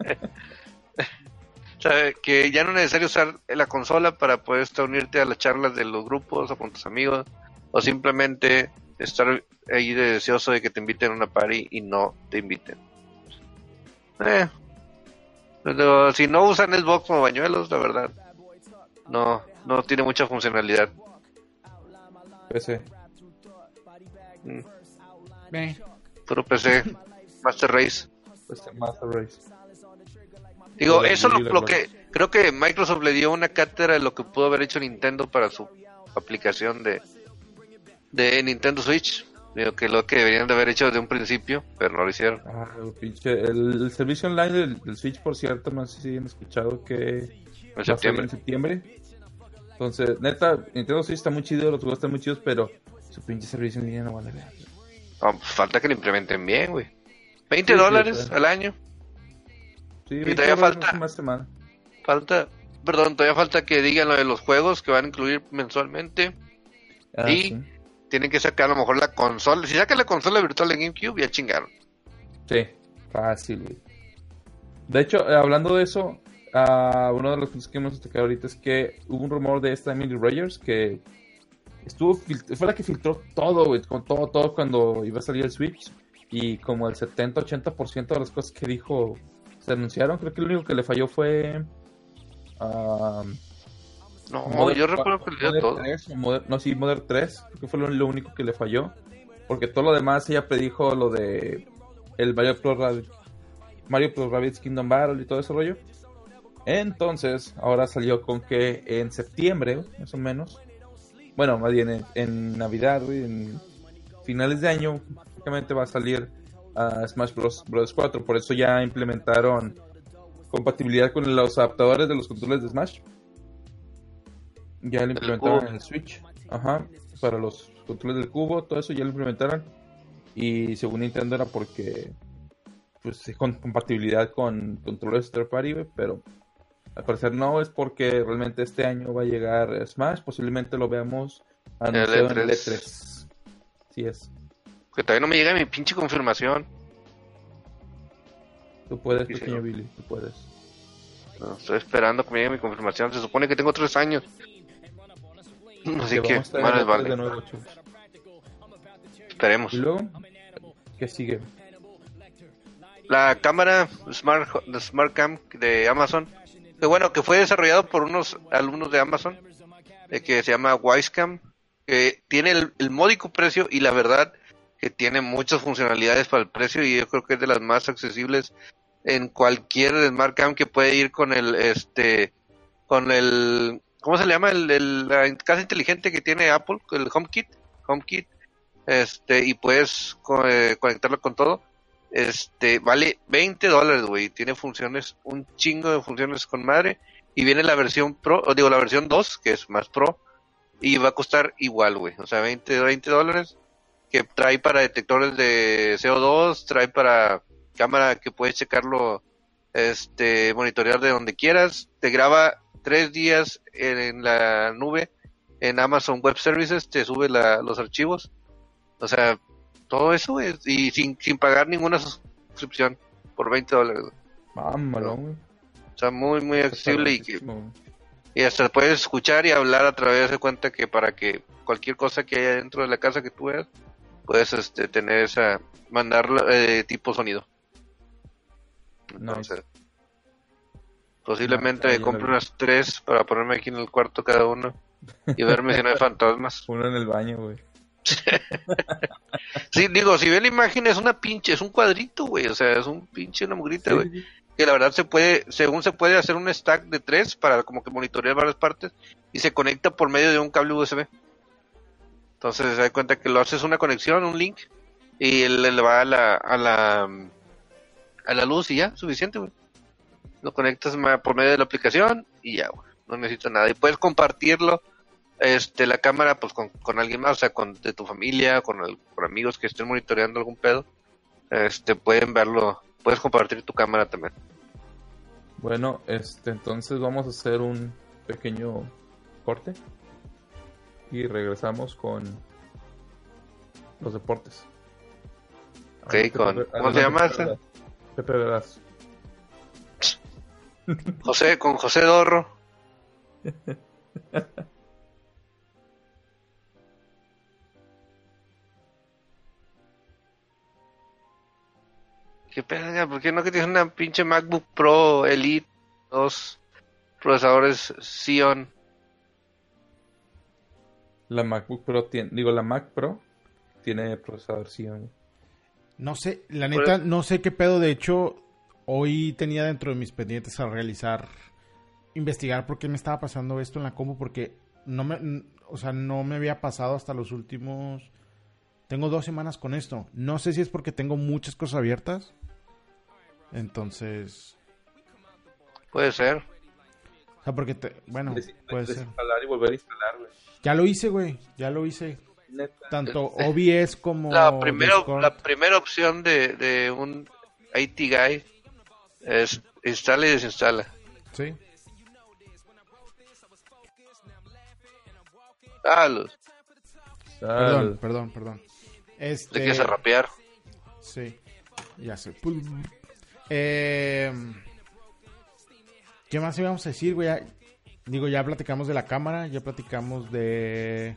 o sea, que ya no es necesario usar la consola para poder estar unirte a las charlas de los grupos o con tus amigos, o simplemente estar ahí de deseoso de que te inviten a una party y no te inviten. Eh, pero si no usan Xbox como bañuelos, la verdad, no, no tiene mucha funcionalidad. PC. Mm, Eh, Puro PC, Master Race. PC Master Race. Digo, eso lo, lo que creo que Microsoft le dio una cátedra de lo que pudo haber hecho Nintendo para su aplicación de de Nintendo Switch. Digo que lo que deberían de haber hecho desde un principio, pero no lo hicieron. Ah, el pinche. El, el servicio online del, del Switch, por cierto, sé si han escuchado que En septiembre. en septiembre. Entonces, neta, Nintendo Switch está muy chido, los juegos están muy chidos, pero su pinche servicio en línea no vale. No, pues, falta que lo implementen bien, güey. 20 Sí, dólares sí. al año. Sí, Y 20 todavía falta- Más semana. Falta, perdón, todavía falta que digan lo de los juegos que van a incluir mensualmente. Ah, Y-. Tienen que sacar a lo mejor la consola. Si sacan la consola virtual de GameCube, ya chingaron. Sí, fácil, güey. De hecho, eh, hablando de eso, ah, uno de los puntos que hemos tocado ahorita es que hubo un rumor de esta Emily Rogers que estuvo fue la que filtró todo, güey, con todo, todo cuando iba a salir el Switch. Y como el 70-80% de las cosas que dijo se anunciaron, creo que lo único que le falló fue. ah, No, Modern- yo recuerdo que le dio todo. 3, o Modern- no, sí, Modern 3, creo que fue lo, lo único que le falló. Porque todo lo demás ella predijo lo de el Mario Plus Rabbids, Mario Rabbids Kingdom Battle y todo ese rollo. Entonces, ahora salió con que en septiembre, más o menos, bueno, más bien en, en Navidad, en finales de año, prácticamente va a salir a Smash Bros. Bros. 4. Por eso ya implementaron compatibilidad con los adaptadores de los controles de Smash. Ya lo implementaron en el Switch. Ajá. Para los controles del cubo, todo eso ya lo implementaron. Y según Nintendo era porque pues es con compatibilidad con controles third party, pero al parecer no, es porque realmente este año va a llegar Smash, posiblemente lo veamos anunciado en el E3. E3. Sí es. Que todavía no me llega mi pinche confirmación. Tú puedes, Sí, pequeño. Billy, tú puedes. No, estoy esperando que me llegue mi confirmación. Se supone que tengo tres años. Así que, E3 vale. nuevo. Esperemos. Y luego, ¿qué sigue? La cámara Smart, Smart Cam de Amazon. Que bueno, que fue desarrollado por unos alumnos de Amazon. eh, que se llama Wisecam. Que tiene el, el módico precio y la verdad que tiene muchas funcionalidades para el precio y yo creo que es de las más accesibles en cualquier Smart Cam que puede ir con el este con el ¿cómo se le llama? el, el- la casa inteligente que tiene Apple, el HomeKit, HomeKit, este y puedes eh, conectarlo con todo. Este vale 20 dólares, güey, tiene funciones, un chingo de funciones con madre y viene la versión Pro, o digo la versión 2 que es más Pro y va a costar igual, güey, o sea 20 20 dólares que trae para detectores de CO2, trae para cámara que puedes checarlo, este, monitorear de donde quieras, te graba tres días en, la nube, en Amazon Web Services, te sube la- los archivos, o sea, todo eso es, y sin, sin pagar ninguna suscripción, por 20 dólares. Vámonos, güey. o sea, muy, muy accesible y que y hasta puedes escuchar y hablar a través de cuenta que para que cualquier cosa que haya dentro de la casa que tú veas, puedes este, tener esa, mandarlo eh, tipo sonido. Entonces, posiblemente compre unas tres para ponerme aquí en el cuarto cada uno y verme si no hay fantasmas. Uno en el baño, güey. Sí, digo, si ven la imagen es una pinche, es un cuadrito, güey, o sea, es un pinche una mugrita, güey. que la verdad se puede, según se puede hacer un stack de tres para como que monitorear varias partes y se conecta por medio de un cable USB. Entonces se da cuenta que lo haces una conexión, un link y él le va a la, a la a la luz y ya, suficiente, güey. Lo conectas por medio de la aplicación y ya, güey. No necesitas nada. Y puedes compartirlo, este, la cámara, pues con, con alguien más, o sea, con de tu familia, con, el- con amigos que estén monitoreando algún pedo. Este, pueden verlo, puedes compartir tu cámara también. Bueno, este, entonces vamos a hacer un pequeño corte y regresamos con los deportes. Ok, con- ¿cómo se llama Pepe ese? José, con José Dorro. ¿Qué pedo? ¿Por qué no que tienes una pinche MacBook Pro Elite? Dos procesadores Xeon. La MacBook Pro tiene, digo, la Mac Pro tiene procesador Xeon. No sé, la neta, no sé qué pedo. De hecho, hoy tenía dentro de mis pendientes a realizar, investigar por qué me estaba pasando esto en la compu, porque no me, o sea, no me había pasado hasta los últimos. Tengo dos semanas con esto. No sé si es porque tengo muchas cosas abiertas. Entonces, Puede ser. o sea, porque, te- bueno, puede ser. Desinstalar y volver a instalar, güey. Ya lo hice, güey, ya lo hice. Neta. Tanto OBS como La primera, la primera opción de, de un IT guy es instala y desinstala. Sí. Ah, los, Perdón, perdón, perdón. te Este, quieres rapear. Sí, ya sé. Eh, ¿Qué más íbamos a decir, güey? Digo, ya platicamos de la cámara, ya platicamos de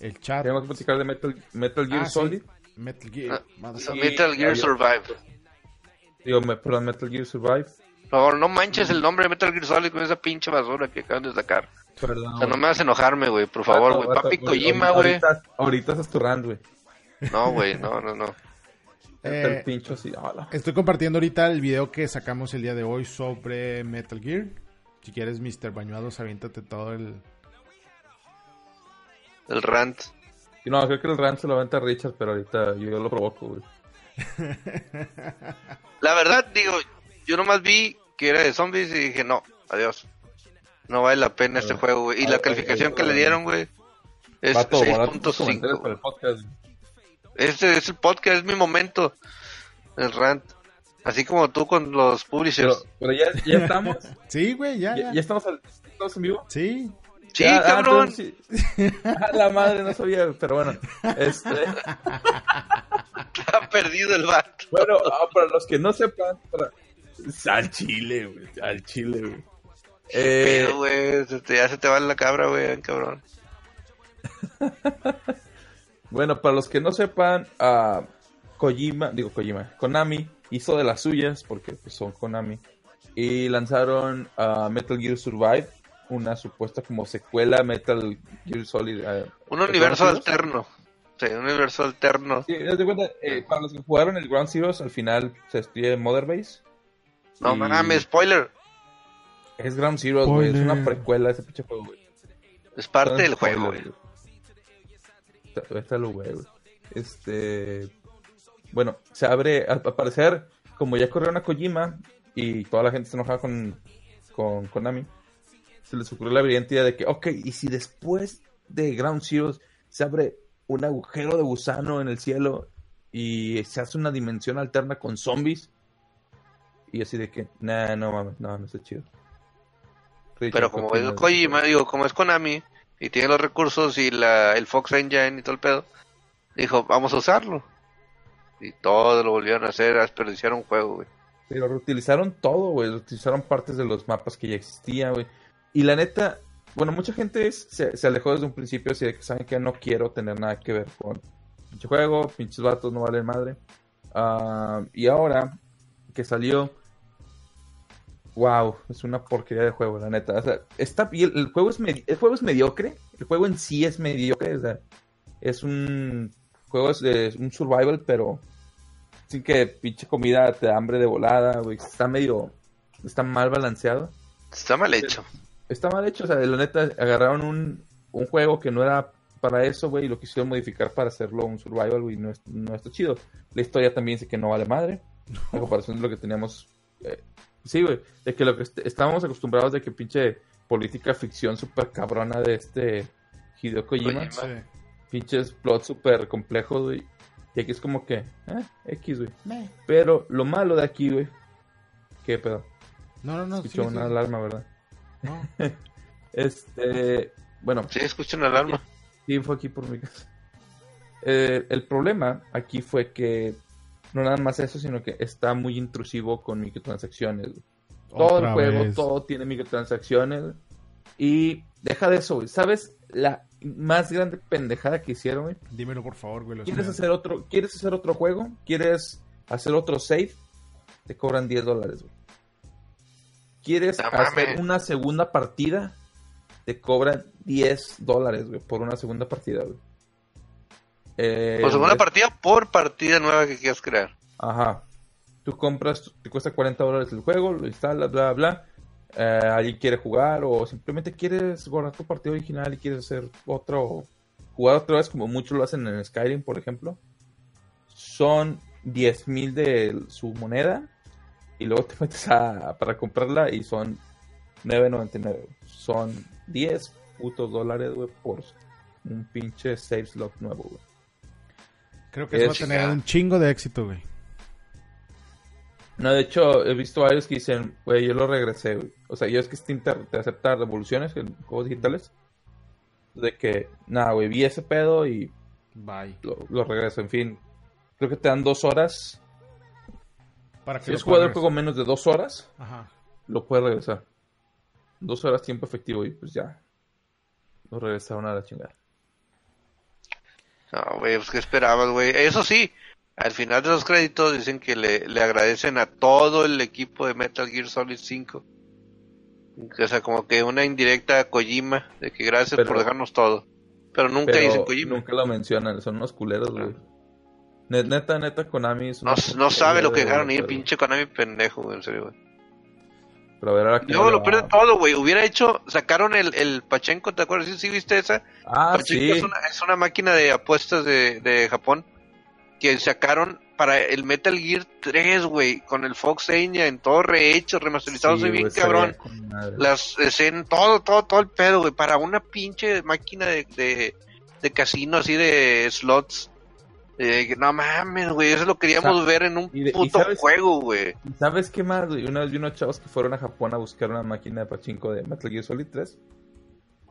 el chat. Tenemos que platicar de Metal, Metal Gear Ah, sí. Solid. Metal Gear. Ah, Metal Gear Survive. Digo, me, perdón, Metal Gear Survive. Por favor, no manches el nombre de Metal Gear Solid con esa pinche basura que acaban de sacar. Perdón. O sea, no me vas a enojarme, güey, por favor, güey. Papi Kojima, ahorita- güey. Ahorita, ahorita haces tu rant, güey. No, güey, no, no, no. Está Eh, el pincho así. hola. Estoy compartiendo ahorita el video que sacamos el día de hoy sobre Metal Gear. Si quieres, Mr. Bañuados, aviéntate todo el... El rant. Y No, creo que el rant se lo aventa Richard, pero ahorita yo, yo lo provoco, güey. La verdad, digo, yo nomás vi que era de zombies y dije, no, adiós. No vale la pena este Ah, juego, güey. Y ah, la eh, calificación eh, que le dieron, güey, es Vato, barato tus comentarios 6.5. para el podcast. güey. Este es el podcast, es mi momento. El rant. Así como tú con los Pero, publishers. pero ya, ya estamos. Sí, güey, ya, ya, ya. ya estamos, al- estamos en vivo. Sí. Sí, Ya, ah, cabrón. sí. Ah, la madre, no sabía, pero bueno. Este, Ha perdido el vato. bueno, ah, para los que no sepan, para... al chile, güey, al chile, güey. Eh, Pero, güey, ya se te va la cabra, güey, cabrón. Bueno, para los que no sepan, ah, Kojima, digo Kojima, Konami hizo de las suyas, porque pues, son Konami, y lanzaron ah, Metal Gear Survive, una supuesta como secuela Metal Gear Solid. Un universo Ground alterno. Sí, un universo alterno. Sí, haz de cuenta, eh, para los que jugaron el Ground Zeroes, al final se estudia Mother Base. No Y mames, spoiler. Es Ground Zeroes, güey, es una precuela ese pinche juego, güey. Es parte del juego, güey. Está- está lo güey. Este. Bueno, se abre. Al parecer, como ya corrieron a Kojima y toda la gente está enojada con, con Konami, se les ocurrió la brillante idea de que, ok, y si después de Ground Zeroes se abre un agujero de gusano en el cielo y se hace una dimensión alterna con zombies, y así de que, nah, no mames, no, no está chido. Richard, Pero ¿qué como es Kojima, digo, como es Konami y tiene los recursos y la, el Fox Engine y todo el pedo, dijo, vamos a usarlo. Y todo lo volvieron a hacer, a desperdiciar un juego, güey. Pero reutilizaron todo, güey. Reutilizaron partes de los mapas que ya existían, güey. Y la neta, bueno, mucha gente es- se, se alejó desde un principio, así de que saben que no quiero tener nada que ver con pinche juego, pinches vatos no valen madre. Ah, y ahora que salió, wow, es una porquería de juego, la neta. O sea, está bien, el juego es, el juego es mediocre, el juego en sí es mediocre, es un juego es de un survival, pero sin que pinche comida te da hambre de volada, güey. Está medio, está mal balanceado. Está mal hecho. Está mal hecho, o sea, de la neta agarraron un, un juego que no era para eso, güey, y lo quisieron modificar para hacerlo un survival, güey, no, es- no está chido. La historia también dice que no vale madre, a comparación de lo que teníamos. eh, sí, güey, de que lo que est- estábamos acostumbrados de que pinche política ficción súper cabrona de este Hideo Kojima, Kojima. Sí. pinches plots súper complejos, güey. Y aquí es como que, eh, X, güey. Pero lo malo de aquí, güey, ¿qué pedo? No, no, no. Escuchó sí, una sí. alarma, ¿verdad? No. Este, bueno, Sí, escucha una alarma. sí, fue aquí por mi casa. Eh, el problema aquí fue que no nada más eso, sino que está muy intrusivo con microtransacciones. Todo Otra el juego, vez. todo tiene microtransacciones. Y deja de eso, güey. ¿Sabes la más grande pendejada que hicieron, güey? Dímelo, por favor, güey. ¿Quieres hacer otro, ¿Quieres hacer otro juego? ¿Quieres hacer otro save? Te cobran 10 dólares, güey. ¿Quieres No hacer mames. una segunda partida? Te cobran 10 dólares, güey, por una segunda partida, güey. Eh, Por segunda es- partida, por partida nueva que quieras crear. Ajá. Tú compras, te cuesta 40 dólares el juego, lo instalas, bla, bla. Eh, alguien quiere jugar o simplemente quieres guardar tu partido original y quieres hacer otro, jugar otra vez como muchos lo hacen en Skyrim, por ejemplo. Son 10 mil de su moneda y luego te metes a, para comprarla y son 9.99. Son 10 putos dólares, güey, por un pinche save slot nuevo, güey. Creo que eso va a es- tener un chingo de éxito, güey. No, de hecho, he visto varios que dicen, güey, yo lo regresé, güey. O sea, yo es que Steam te, te acepta revoluciones en juegos digitales. De que, nada, güey, vi ese pedo y Bye. lo, lo regreso. En fin, creo que te dan dos horas. Para que Si lo has jugado el pagues. juego menos de dos horas, Ajá. lo puedes regresar. Dos horas tiempo efectivo y pues ya. Lo regresaron a la chingada. No, güey, pues qué esperabas, güey. Eso sí, al final de los créditos dicen que le, le agradecen a todo el equipo de Metal Gear Solid 5. O sea, como que una indirecta a Kojima, de que gracias Pero- por dejarnos todo. Pero nunca Pero dicen Kojima. nunca lo mencionan, son unos culeros, güey. Net- Neta, neta, Konami es No, no sabe lo que dejaron ir, pinche Konami pendejo, güey, en serio, güey. Pero a ver, ahora le lo pierde todo, güey. Hubiera hecho, sacaron el, el Pachenko, ¿te acuerdas? ¿Sí, sí viste esa? Ah, sí. es, una, es una máquina de apuestas de, de Japón que sacaron para el Metal Gear 3, güey, con el Fox Enya en todo rehecho, remasterizado, Sí, soy bien cabrón. Las escenas, todo, todo, todo el pedo, güey, para una pinche máquina de, de, de casino así de slots. Eh, no mames, güey, eso lo queríamos ver en un de- puto sabes- juego, güey. ¿Sabes qué más? güey? Una vez vi unos chavos que fueron a Japón a buscar una máquina de pachinko de Metal Gear Solid 3.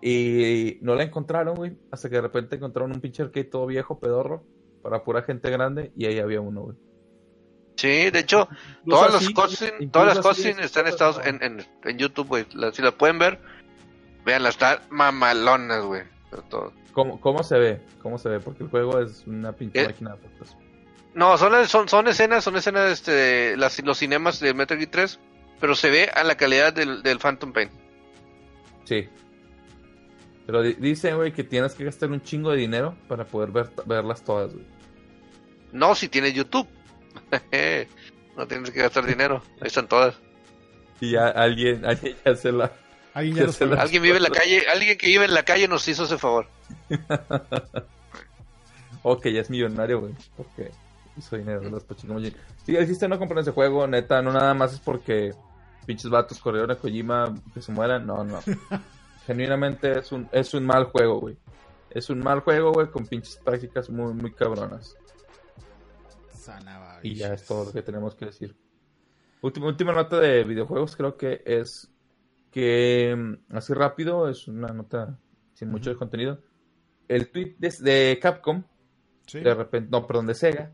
Y no la encontraron, güey. Hasta que de repente encontraron un pinche arcade todo viejo, pedorro. Para pura gente grande. Y ahí había uno, güey. Sí, de hecho, todas las así- incluso todas las es- están estados en, en, en YouTube, güey. Si las pueden ver, veanlas, están mamalonas, güey. de todo. ¿Cómo, ¿Cómo se ve? ¿Cómo se ve? Porque el juego es una pinche ¿Qué? máquina de fotos. No, son, son, son escenas, son escenas este, de las, los cinemas de Metal Gear 3, pero se ve a la calidad del, del Phantom Pain. Sí. Pero di- dicen, güey, que tienes que gastar un chingo de dinero para poder ver, verlas todas, güey. No si tienes YouTube. no tienes que gastar dinero, ahí están todas. Y ya alguien, alguien ya se la... Alguien Ya ya los se la- conoce. Alguien vive en la calle, alguien que vive en la calle nos hizo ese favor. O que ya es millonario, güey. Porque hizo dinero de los Pachinko. Sí, existe no comprar ese juego, neta. No nada más es porque pinches vatos corrieron a Kojima que se mueran. No, no. Genuinamente es un, es un mal juego, güey. Es un mal juego, güey, con pinches prácticas muy, muy cabronas. Y ya es todo lo que tenemos que decir. Última, última nota de videojuegos creo que es que mm, así rápido, es una nota sin mucho Ujú. contenido. El tweet de, de Capcom, Sí. de repente, no, perdón, de Sega,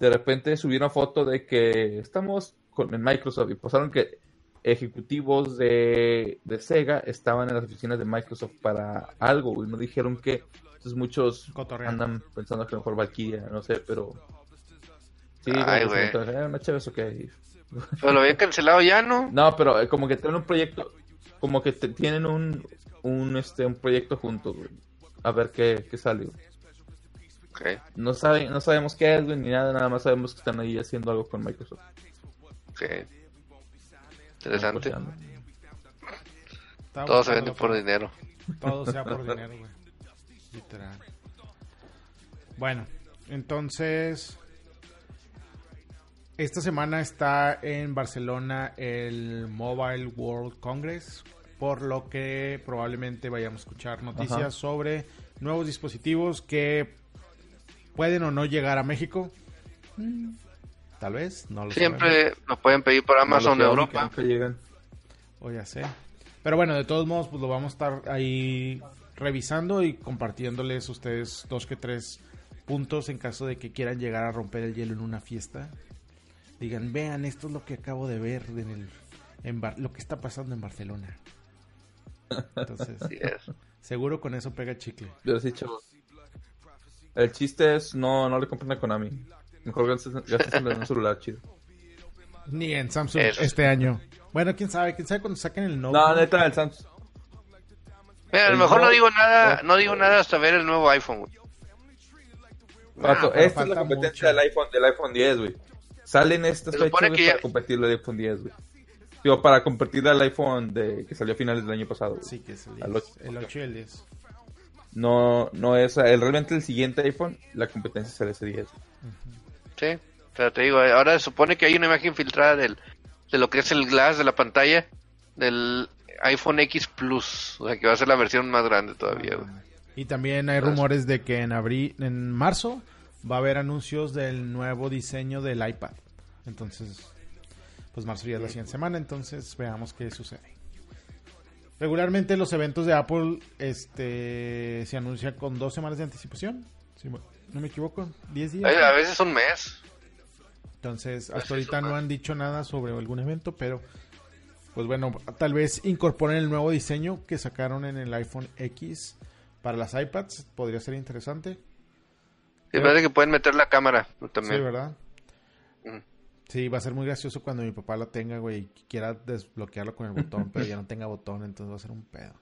de repente subieron foto de que estamos con en Microsoft y pasaron que ejecutivos de, de Sega estaban en las oficinas de Microsoft para algo, güey. No dijeron que. Entonces muchos Cotorreando. andan pensando que a lo mejor Valkyria, no sé, pero. Sí, Ay, güey. "Eh, una chévere eso que Pero lo habían cancelado ya, ¿no? No, pero eh, como que tienen un proyecto, como que te- tienen un, un, este, un proyecto juntos, güey. A ver qué, qué sale. No, saben, no sabemos qué es, güey, ni nada, nada más sabemos que están ahí haciendo algo con Microsoft. Interesante. Negociando. Estaba Todo se vende por forma. dinero. Todo sea por dinero, güey. Literal. Bueno, entonces. Esta semana está en Barcelona el Mobile World Congress, por lo que probablemente vayamos a escuchar noticias Ajá. sobre nuevos dispositivos que pueden o no llegar a México. Mm, Tal vez, no lo sabemos. Siempre lo pueden pedir por Amazon No, que Europa. que llegan. O ya sé. Pero bueno, de todos modos, pues lo vamos a estar ahí revisando y compartiéndoles a ustedes dos que tres puntos en caso de que quieran llegar a romper el hielo en una fiesta. Digan, vean, esto es lo que acabo de ver en el, en Bar- lo que está pasando en Barcelona. Entonces, es. seguro con eso pega chicle. Pero sí, chavos. El chiste es no, no le compren a Konami. Mejor gastes gastes en un celular chido. Ni en Samsung Eso. este año. Bueno, quién sabe, quién sabe cuando saquen el Note. No, neta, el Samsung. Mira, a lo El mejor no digo nada, no digo nada hasta ver el nuevo iPhone. güey. Pero esta es la competencia mucho. del iPhone, del iPhone 10, güey. Salen estas fechas para ya- competirle al iPhone 10, güey. Digo, para competir al iPhone de que salió a finales del año pasado. Sí, que es el Al 10, ocho. el 8 y el 10. No, no es el, realmente el siguiente iPhone, la competencia es el S10. güey. Sí, pero te digo, ahora se supone que hay una imagen filtrada del, de lo que es el glass de la pantalla del iPhone X Plus. O sea, que va a ser la versión más grande todavía. güey. Y también hay rumores de que en abril, en marzo, va a haber anuncios del nuevo diseño del iPad. Entonces, pues marzo ya es la siguiente semana, entonces veamos qué sucede. Regularmente los eventos de Apple este se anuncian con dos semanas de anticipación. Si no me equivoco, 10 días. A veces un mes. Entonces, hasta ahorita no más. han dicho nada sobre algún evento, pero pues bueno, tal vez incorporen el nuevo diseño que sacaron en el iPhone X para las iPads, podría ser interesante. Parece que pueden meter la cámara Sí, también. ¿verdad? Sí, va a ser muy gracioso cuando mi papá lo tenga, güey, y quiera desbloquearlo con el botón, pero ya no tenga botón, entonces va a ser un pedo.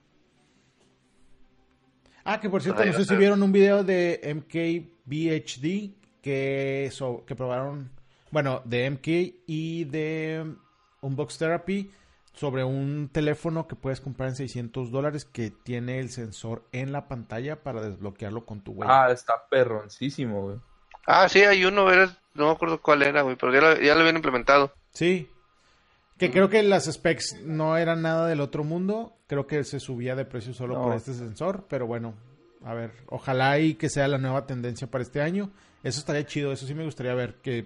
Ah, que por cierto, no sé si vieron un video de MKBHD que, so- que probaron, bueno, de MK y de Unbox Therapy sobre un teléfono que puedes comprar en 600 dólares que tiene el sensor en la pantalla para desbloquearlo con tu huella. Ah, está perroncísimo, güey. Ah, sí, hay uno, era- no me acuerdo cuál era, güey, pero ya lo, ya lo habían implementado. Sí. Que creo que las specs no eran nada del otro mundo. Creo que se subía de precio solo No. por este sensor. Pero bueno, a ver. Ojalá y que sea la nueva tendencia para este año. Eso estaría chido. Eso sí me gustaría ver que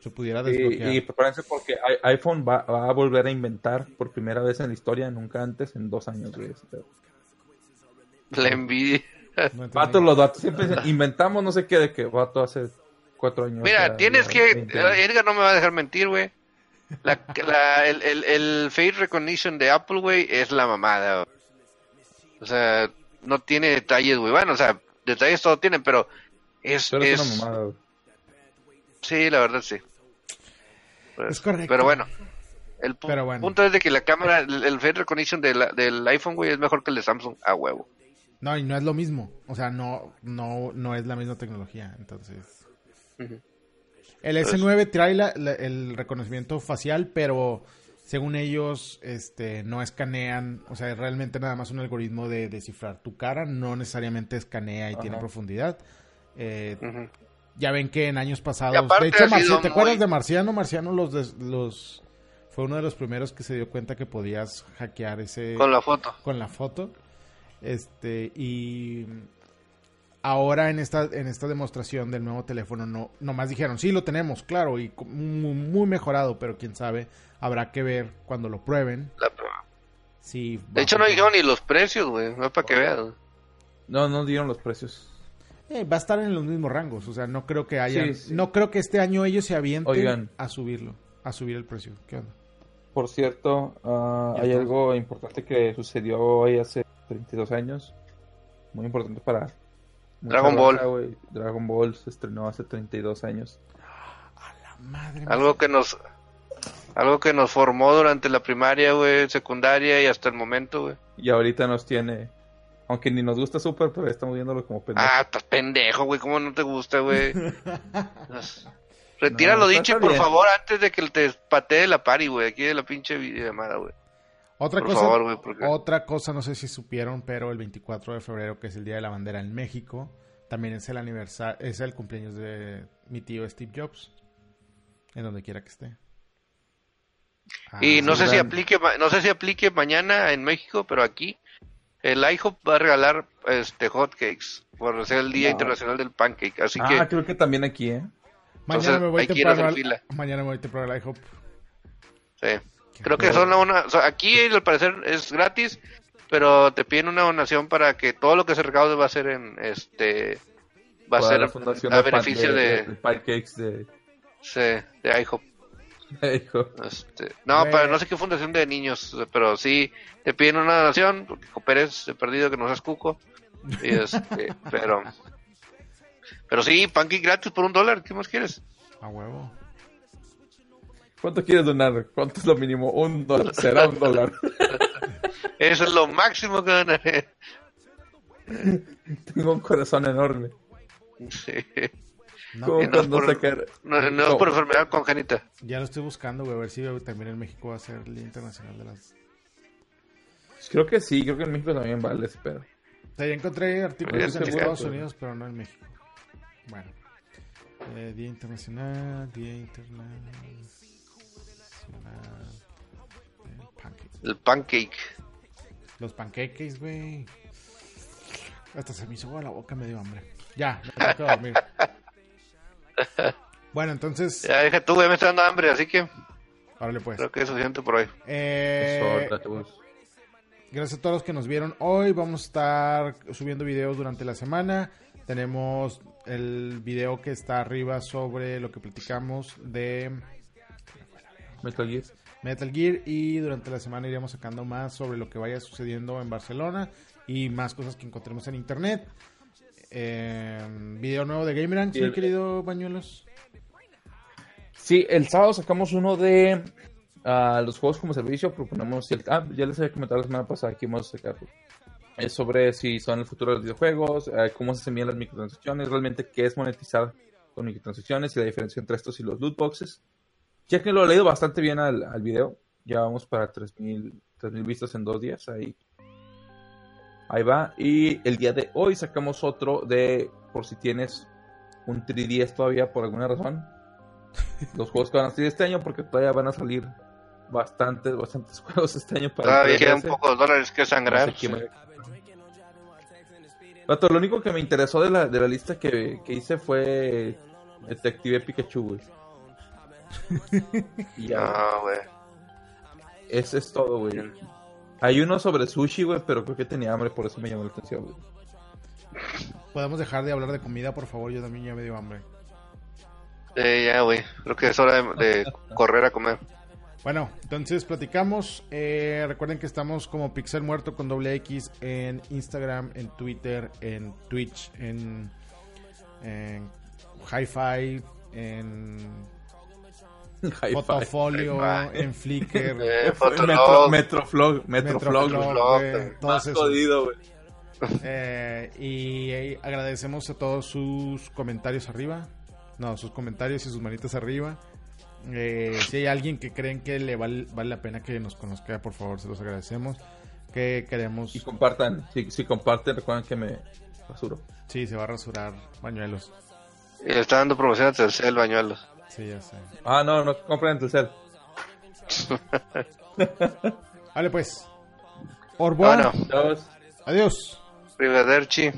se pudiera desbloquear. Y, y prepárense porque iPhone va, va a volver a inventar por primera vez en la historia, nunca antes, en dos años, güey. La envidia. No. Vato, los datos siempre inventamos no sé qué de que vato hace cuatro años. Mira, era- tienes que. 20 años. Edgar no me va a dejar mentir, güey. La, la- el, el, el face recognition de Apple, güey, es la mamada. O sea, no tiene detalles, güey. Bueno, o sea, detalles todo tienen, pero es. Pero es, es- una mamada, güey. Sí, la verdad sí. Es correcto. Pero bueno. El pu- Pero bueno. punto es de que la cámara, el, el face recognition de la- del iPhone, güey, es mejor que el de Samsung a huevo. No, y no es lo mismo. O sea, no, no, no es la misma tecnología. Entonces. El S9 trae la- la- el reconocimiento facial, pero según ellos, este, no escanean, o sea, es realmente nada más un algoritmo de descifrar tu cara, no necesariamente escanea y Ajá. tiene profundidad. Eh, ya ven que en años pasados, de hecho, ha Marci- sido ¿te acuerdas de Marciano? Marciano los, des- los fue uno de los primeros que se dio cuenta que podías hackear ese Con la foto. con la foto. Este, y ahora en esta, en esta demostración del nuevo teléfono, no, nomás dijeron, sí, lo tenemos, claro, y muy, muy mejorado, pero quién sabe, habrá que ver cuando lo prueben. La- De hecho, no dijeron ni los precios, güey. No es para que güey. No, no dieron los precios. Eh, va a estar en los mismos rangos, o sea, no creo que haya, Sí, sí. no creo que este año ellos se avienten Oigan. a subirlo, a subir el precio. ¿Qué onda? Por cierto, ah, hay algo importante que sucedió hoy hace 32 años. Muy importante para... Dragon Ball. raza. Dragon Ball se estrenó hace 32 años. La madre mía. Algo que nos algo que nos formó durante la primaria, güey, secundaria y hasta el momento, güey. Y ahorita nos tiene... Aunque ni nos gusta súper, pero estamos viéndolo como pendejo. Ah, estás pendejo, güey, ¿cómo no te gusta, güey? Retira No, lo está- dicho, por bien. favor, antes de que te patee la pari, güey, aquí de la pinche videollamada, güey. Otra Por cosa, favor, güey, porque Otra cosa, no sé si supieron, pero el 24 de febrero, que es el Día de la Bandera en México, también es el aniversario, es el cumpleaños de mi tío Steve Jobs, en donde quiera que esté. Ah, y no sé si aplique no sé si aplique mañana en México, pero aquí el IHOP va a regalar este hotcakes por ser el Día No. Internacional del Pancake, así ah, que creo que también aquí, ¿eh? mañana entonces me voy a temprano mañana me voy temprano al IHOP. sí. Creo que son una, o sea, aquí al parecer es gratis, pero te piden una donación para que todo lo que se recaude va a ser en este va a ser la fundación a beneficio de, de, de pancakes de... sí, de IHOP. Este, no, Güey. para no sé qué fundación de niños, pero sí te piden una donación porque cooperes de perdido que no seas cuco. Y este, pero pero sí, pancake gratis por un dólar, ¿qué más quieres? A huevo. ¿Cuánto quieres donar? ¿Cuánto es lo mínimo? Un dólar. Será un dólar. Eso es lo máximo que ganaré. Tengo un corazón enorme. Sí. No, que no es cuando por- sacar... No, no es No. por enfermedad congénita. ya lo estoy buscando, güey, a ver si también en México va a ser el Día Internacional de las... Creo que sí, creo que en México también vale ese pedo. O sea, ya encontré artículos en Estados. Unidos, pero no en México. Bueno. Eh, Día Internacional, Día Internacional. El pancake. Los pancakes, güey. Hasta se me hizo agua la boca, me dio hambre. Ya, me tengo que dormir. Bueno, entonces, Ya deja tú, güey, me está dando hambre, así que órale pues. creo que es suficiente por hoy. Eh. Gracias a todos los que nos vieron hoy. Vamos a estar subiendo videos durante la semana. Tenemos el video que está arriba sobre lo que platicamos de Metal Gear. Metal Gear y durante la semana iremos sacando más sobre lo que vaya sucediendo en Barcelona y más cosas que encontremos en internet. eh, video nuevo de mi el- querido Bañuelos. Sí, el sábado sacamos uno de ah, los juegos como servicio. Proponemos. El, ah, ya les había comentado la semana pasada que vamos a sacar. Es sobre si son el futuro de los videojuegos, eh, cómo se envían las microtransacciones, realmente qué es monetizar con microtransacciones y la diferencia entre estos y los loot boxes. Ya que lo he leído bastante bien al, al video, ya vamos para 3000 3000 vistas en dos días. Ahí, ahí va. Y el día de hoy sacamos otro de por si tienes un 3DS todavía por alguna razón los juegos que van a salir este año porque todavía van a salir bastantes, bastantes juegos este año para Todavía quedan 3DS. pocos dólares que sangrar. No sé me- lo único que me interesó de la, de la lista que, que hice fue Detective Pikachu, güey. Ya, güey. ese es todo, güey. Hay uno sobre sushi, güey, pero creo que tenía hambre, por eso me llamó la atención, güey. Podemos dejar de hablar de comida, por favor. Yo también ya me dio hambre. Eh, ya, güey. Creo que es hora de, de correr a comer. Bueno, entonces platicamos. Eh, recuerden que estamos como Pixel Muerto con doble X en Instagram, en Twitter, en Twitch, en, en Hi-Fi, en. Fotofolio, en Flickr. Eh. Metroflog, Metroflog, Metroflog, Más jodido, güey. Eh, y eh, agradecemos a todos sus comentarios arriba. No, sus comentarios y sus manitas arriba. Eh, si hay alguien que creen que le vale, vale la pena que nos conozca, por favor, se los agradecemos. Que queremos. Y compartan, si, si comparten, recuerden que me rasuro. Sí, se va a rasurar bañuelos. Y le está dando promoción a Telcel Bañuelos. Sí, ya sé. Ah, no, no compren en Telcel. Vale, pues. Orboa. Bueno, Adiós. Adiós. Arrivederci.